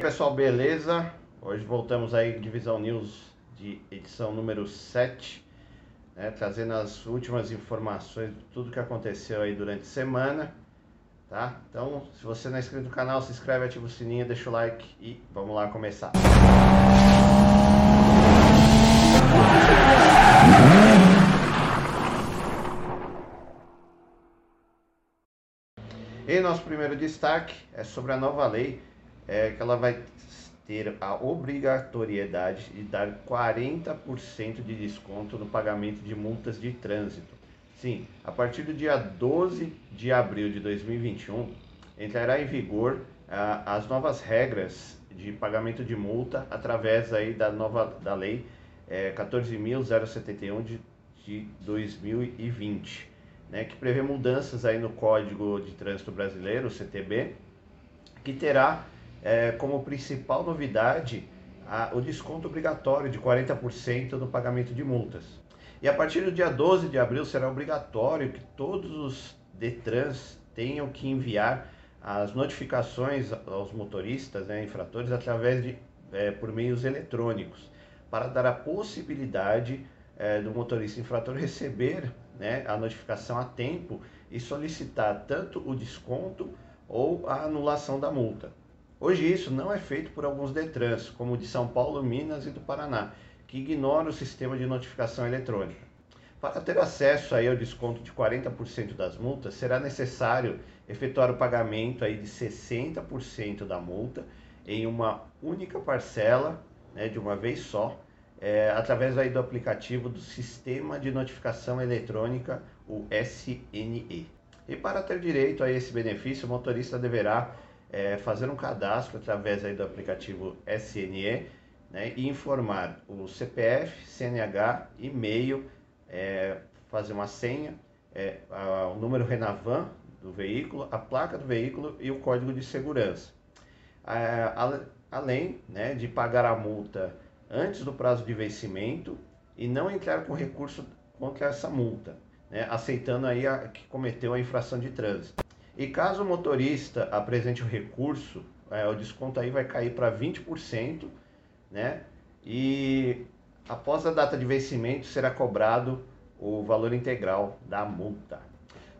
Pessoal, beleza? Hoje voltamos aí Divisão News de edição número 7, né, trazendo as últimas informações de tudo que aconteceu aí durante a semana, tá? Então, se você não é inscrito no canal, se inscreve, ativa o sininho, deixa o like e vamos lá começar. E nosso primeiro destaque é sobre a nova lei, é, que ela vai ter a obrigatoriedade de dar 40% de desconto no pagamento de multas de trânsito. Sim, a partir do dia 12 de abril de 2021, entrará em vigor ah, as novas regras de pagamento de multa através aí da nova da lei é, 14.071 de, de 2020 né, que prevê mudanças aí no Código de Trânsito Brasileiro, CTB, que terá é, como principal novidade a, o desconto obrigatório de 40% no pagamento de multas. E a partir do dia 12 de abril será obrigatório que todos os Detrans tenham que enviar as notificações aos motoristas, né, infratores, através de é, por meios eletrônicos, para dar a possibilidade é, do motorista infrator receber né, a notificação a tempo e solicitar tanto o desconto ou a anulação da multa. Hoje isso não é feito por alguns Detrans, como o de São Paulo, Minas e do Paraná, que ignoram o sistema de notificação eletrônica. Para ter acesso aí ao desconto de 40% das multas, será necessário efetuar o pagamento aí de 60% da multa em uma única parcela, né, de uma vez só, é, através aí do aplicativo do Sistema de Notificação Eletrônica, o SNE. E para ter direito a esse benefício, o motorista deverá é, fazer um cadastro através aí do aplicativo SNE né, e informar o CPF, CNH, e-mail, é, fazer uma senha, é, a, o número Renavan do veículo, a placa do veículo e o código de segurança. É, além né, de pagar a multa antes do prazo de vencimento e não entrar com recurso contra essa multa, né, aceitando aí a, que cometeu a infração de trânsito. E caso o motorista apresente o recurso, é, o desconto aí vai cair para 20%, né? E após a data de vencimento será cobrado o valor integral da multa.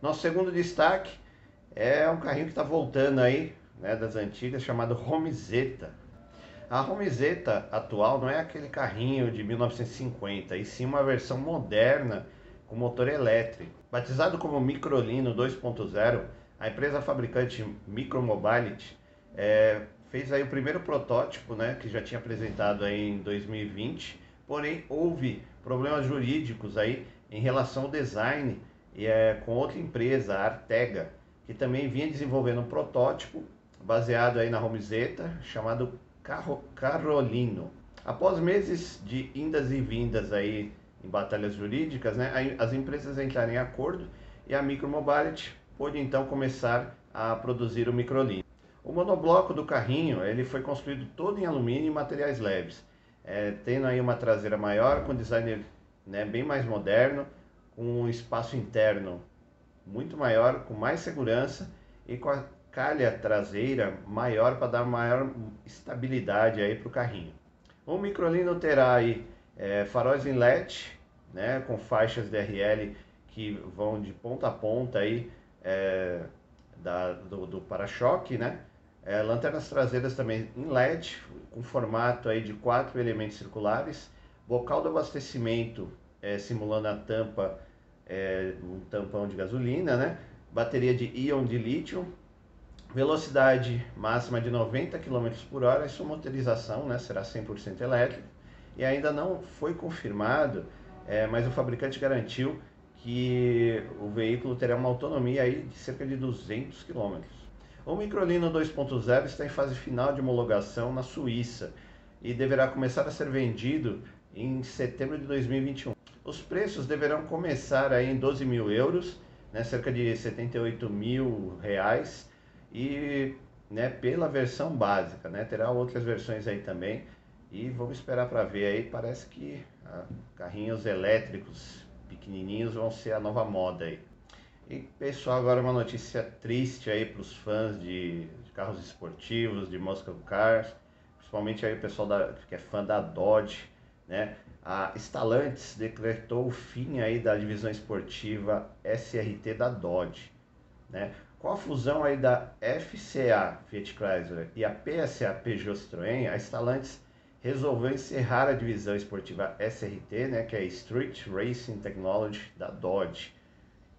Nosso segundo destaque é um carrinho que está voltando aí, né, das antigas, chamado Romizeta. A Romizeta atual não é aquele carrinho de 1950, e sim uma versão moderna com motor elétrico. Batizado como Microlino 2.0, a empresa fabricante Micromobility é, fez aí o primeiro protótipo, né, que já tinha apresentado aí em 2020, porém houve problemas jurídicos aí em relação ao design e é, com outra empresa, a Artega, que também vinha desenvolvendo um protótipo baseado aí na Romizeta, chamado Carro, Carolino. Após meses de indas e vindas aí em batalhas jurídicas, né, as empresas entraram em acordo e a Micromobility pôde então começar a produzir o microlino. O monobloco do carrinho ele foi construído todo em alumínio e materiais leves, é, tendo aí uma traseira maior, com design né, bem mais moderno, com um espaço interno muito maior, com mais segurança e com a calha traseira maior para dar maior estabilidade aí para o carrinho. O Microlino terá aí é, faróis em LED, né, com faixas DRL que vão de ponta a ponta aí é, da, do, do para-choque, né? É, lanternas traseiras também em LED, com formato aí de quatro elementos circulares, bocal do abastecimento é, simulando a tampa, é, um tampão de gasolina, né? Bateria de íon de lítio, velocidade máxima de 90 km por hora e sua motorização né, será 100% elétrica. E ainda não foi confirmado, é, mas o fabricante garantiu que o veículo terá uma autonomia aí de cerca de 200 km. O Microlino 2.0 está em fase final de homologação na Suíça e deverá começar a ser vendido em setembro de 2021. Os preços deverão começar aí em 12 mil euros, né, cerca de 78 mil reais, e né, pela versão básica, né, terá outras versões aí também. E vamos esperar para ver aí, parece que ah, carrinhos elétricos pequenininhos vão ser a nova moda aí. E pessoal, agora uma notícia triste aí para os fãs de, de, carros esportivos, de muscle cars. principalmente aí o pessoal da, que é fã da Dodge, né? A Stellantis decretou o fim aí da divisão esportiva SRT da Dodge, né? Com a fusão aí da FCA Fiat Chrysler e a PSA Peugeot Citroën, a Stellantis resolveu encerrar a divisão esportiva SRT, né, que é Street Racing Technology da Dodge.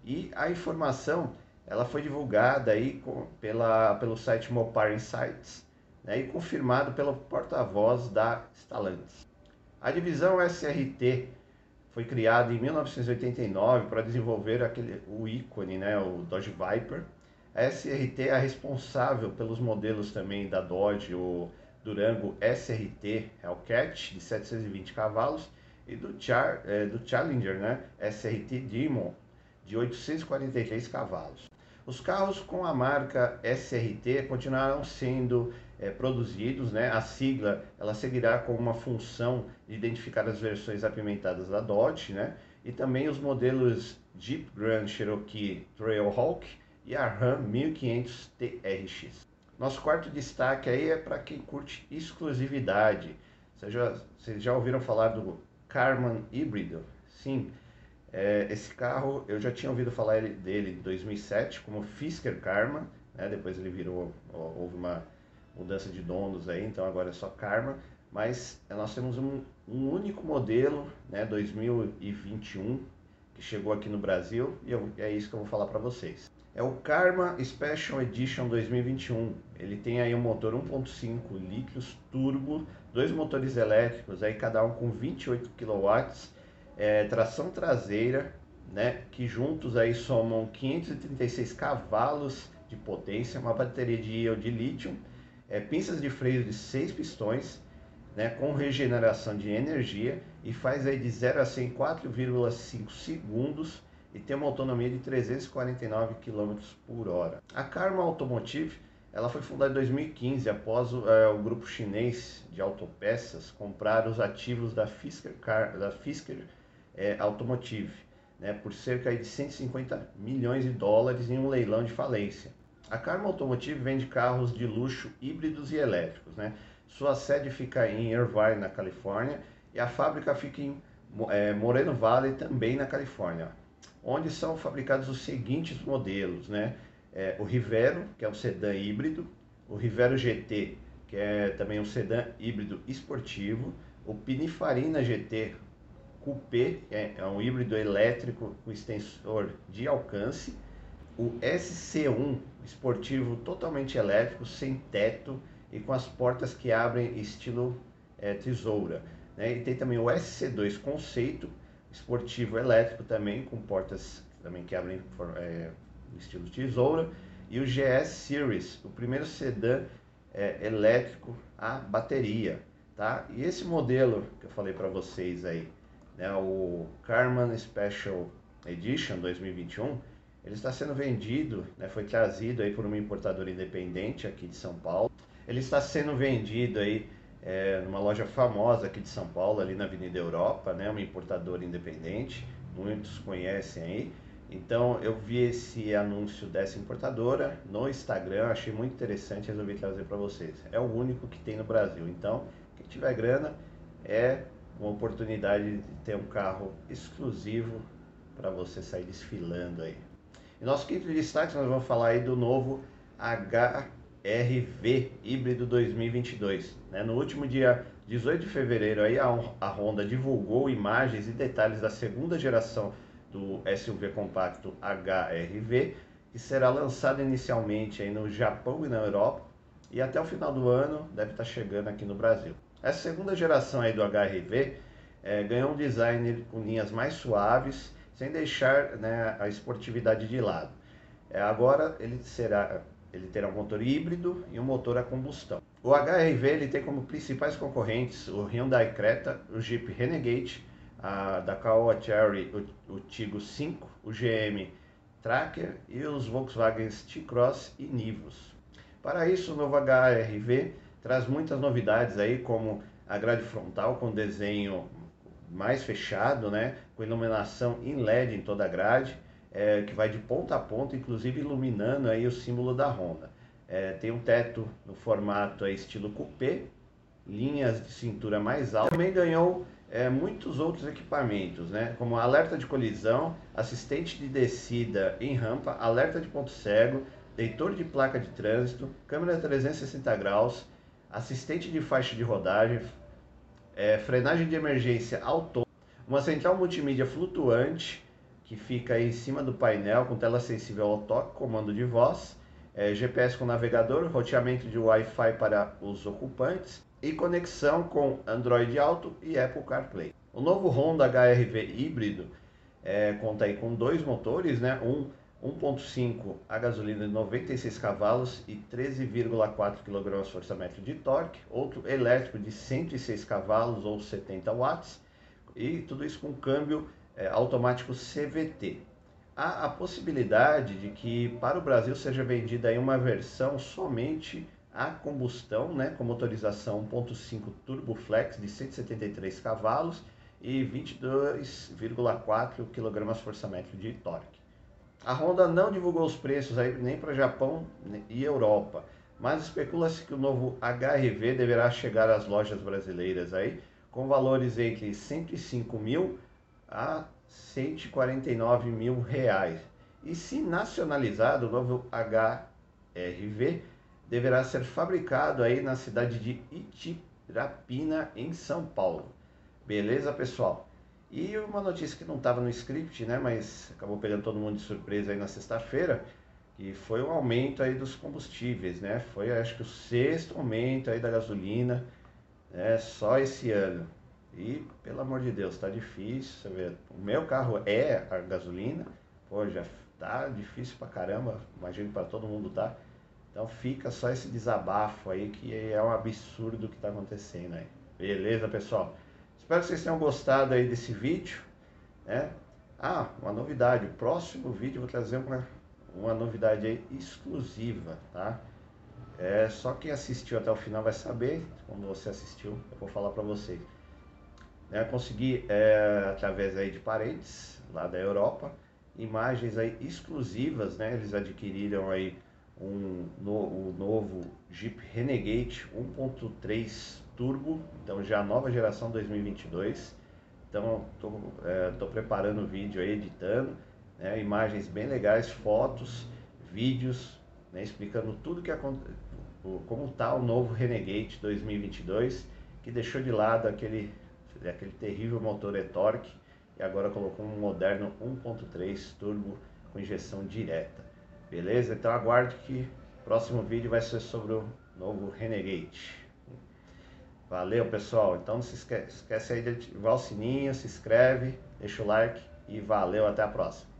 E a informação ela foi divulgada aí com, pela, pelo site Mopar Insights né, e confirmado pelo porta-voz da Stellantis. A divisão SRT foi criada em 1989 para desenvolver aquele, o ícone, né, o Dodge Viper. A SRT é responsável pelos modelos também da Dodge, o Durango SRT Hellcat de 720 cavalos e do, Char, é, do Challenger né, SRT Demon de 843 cavalos. Os carros com a marca SRT continuarão sendo é, produzidos, né? A sigla ela seguirá com uma função de identificar as versões apimentadas da Dodge, né? E também os modelos Jeep Grand Cherokee Trailhawk e a Ram 1500 TRX. Nosso quarto destaque aí é para quem curte exclusividade. Vocês já, vocês já ouviram falar do Carman híbrido? Sim, é, esse carro, eu já tinha ouvido falar dele em 2007 como Fisker Karma, né? depois ele virou, houve uma mudança de donos aí, então agora é só Karma, mas é, nós temos um, um único modelo, né, 2021, que chegou aqui no Brasil e eu, é isso que eu vou falar para vocês. É o Karma Special Edition 2021. Ele tem aí um motor 1.5 litros turbo, dois motores elétricos, aí cada um com 28 kW é, tração traseira, né, que juntos aí somam 536 cavalos de potência, uma bateria de íon de lítio, é, pinças de freio de 6 pistões, né, com regeneração de energia e faz aí de 0 a 100 4,5 segundos e tem uma autonomia de 349 km por hora. A Karma Automotive ela foi fundada em 2015 após o, é, o grupo chinês de autopeças comprar os ativos da Fisker, Car, da Fisker é, Automotive, né, por cerca de 150 milhões de dólares em um leilão de falência. A Karma Automotive vende carros de luxo híbridos e elétricos. Né? Sua sede fica em Irvine, na Califórnia, e a fábrica fica em é, Moreno Valley, também na Califórnia, onde são fabricados os seguintes modelos. Né? É, o Rivero, que é um sedã híbrido, o Rivero GT, que é também um sedã híbrido esportivo, o Pininfarina GT, Coupé, é, é um híbrido elétrico com extensor de alcance, o SC1 esportivo totalmente elétrico, sem teto e com as portas que abrem estilo é, tesoura. Né? E tem também o SC2 conceito esportivo elétrico também, com portas também que abrem é, estilo tesoura. E o GS Series, o primeiro sedã é, elétrico a bateria. Tá? E esse modelo que eu falei para vocês aí, né, o Carman Special Edition 2021, ele está sendo vendido, né, foi trazido aí por uma importadora independente aqui de São Paulo. Ele está sendo vendido aí é, numa loja famosa aqui de São Paulo, ali na Avenida Europa, né, uma importadora independente, muitos conhecem aí. Então eu vi esse anúncio dessa importadora no Instagram, achei muito interessante, resolvi trazer para vocês. É o único que tem no Brasil. Então, quem tiver grana, é uma oportunidade de ter um carro exclusivo para você sair desfilando aí. E nosso quinto destaque, nós vamos falar aí do novo HRV híbrido 2022. Né? No último dia 18 de fevereiro, aí a, Honda divulgou imagens e detalhes da segunda geração do SUV compacto HRV, que será lançado inicialmente aí no Japão e na Europa, e até o final do ano deve estar chegando aqui no Brasil. Essa segunda geração aí do HRV é, ganhou um design com linhas mais suaves, sem deixar né, a esportividade de lado. É, agora ele será, ele terá um motor híbrido e um motor a combustão. O HRV ele tem como principais concorrentes o Hyundai Creta, o Jeep Renegade, a da Cherry, o, o Tigo 5, o GM Tracker e os Volkswagen T-Cross e Nivus. Para isso, o novo HRV traz muitas novidades aí, como a grade frontal com desenho mais fechado, né, com iluminação em LED em toda a grade, é, que vai de ponta a ponta, inclusive iluminando aí o símbolo da Honda. É, tem um teto no formato aí, estilo coupé, linhas de cintura mais altas. Também ganhou é, muitos outros equipamentos, né? como alerta de colisão, assistente de descida em rampa, alerta de ponto cego, leitor de placa de trânsito, câmera 360 graus, assistente de faixa de rodagem, é, frenagem de emergência autônoma, uma central multimídia flutuante que fica em cima do painel com tela sensível ao toque, comando de voz, é, GPS com navegador, roteamento de Wi-Fi para os ocupantes e conexão com Android Auto e Apple CarPlay. O novo Honda HRV híbrido é, conta aí com dois motores, né? um 1.5 a gasolina de 96 cavalos e 13,4 kgfm de torque, outro elétrico de 106 cavalos ou 70 watts, e tudo isso com câmbio é, automático CVT. Há a possibilidade de que para o Brasil seja vendida aí uma versão somente a combustão, né, com motorização 1.5 Turbo Flex de 173 cavalos e 22,4 kgfm de torque. A Honda não divulgou os preços aí nem para Japão e Europa, mas especula-se que o novo HRV deverá chegar às lojas brasileiras aí com valores entre 105 mil a 149 mil reais. E se nacionalizado, o novo HRV deverá ser fabricado aí na cidade de Itirapina, em São Paulo. Beleza, pessoal? E uma notícia que não estava no script, né, mas acabou pegando todo mundo de surpresa aí na sexta-feira, que foi o um aumento aí dos combustíveis, né? Foi acho que o sexto aumento aí da gasolina, né, só esse ano. E pelo amor de Deus, tá difícil, você vê. O meu carro é a gasolina, pô, já tá difícil pra caramba, imagino para todo mundo tá. Então fica só esse desabafo aí que é um absurdo o que tá acontecendo aí. Beleza, pessoal? Espero que vocês tenham gostado aí desse vídeo. Né? Ah, uma novidade. O próximo vídeo eu vou trazer uma, uma novidade aí exclusiva, tá? É, só quem assistiu até o final vai saber. Quando você assistiu, eu vou falar para vocês. É, consegui, é, através aí de parentes lá da Europa, imagens aí exclusivas, né? Eles adquiriram aí um, no, o novo Jeep Renegade 1.3 Turbo, então já nova geração 2022. Então estou é, tô preparando o vídeo aí, editando, né, imagens bem legais, fotos, vídeos, né, explicando tudo que aconteceu, como está o novo Renegade 2022, que deixou de lado aquele, aquele terrível motor e-torque e agora colocou um moderno 1.3 turbo com injeção direta. Beleza? Então aguarde que o próximo vídeo vai ser sobre o novo Renegade. Valeu, pessoal. Então não se esquece, esquece aí de ativar o sininho, se inscreve, deixa o like e valeu, até a próxima.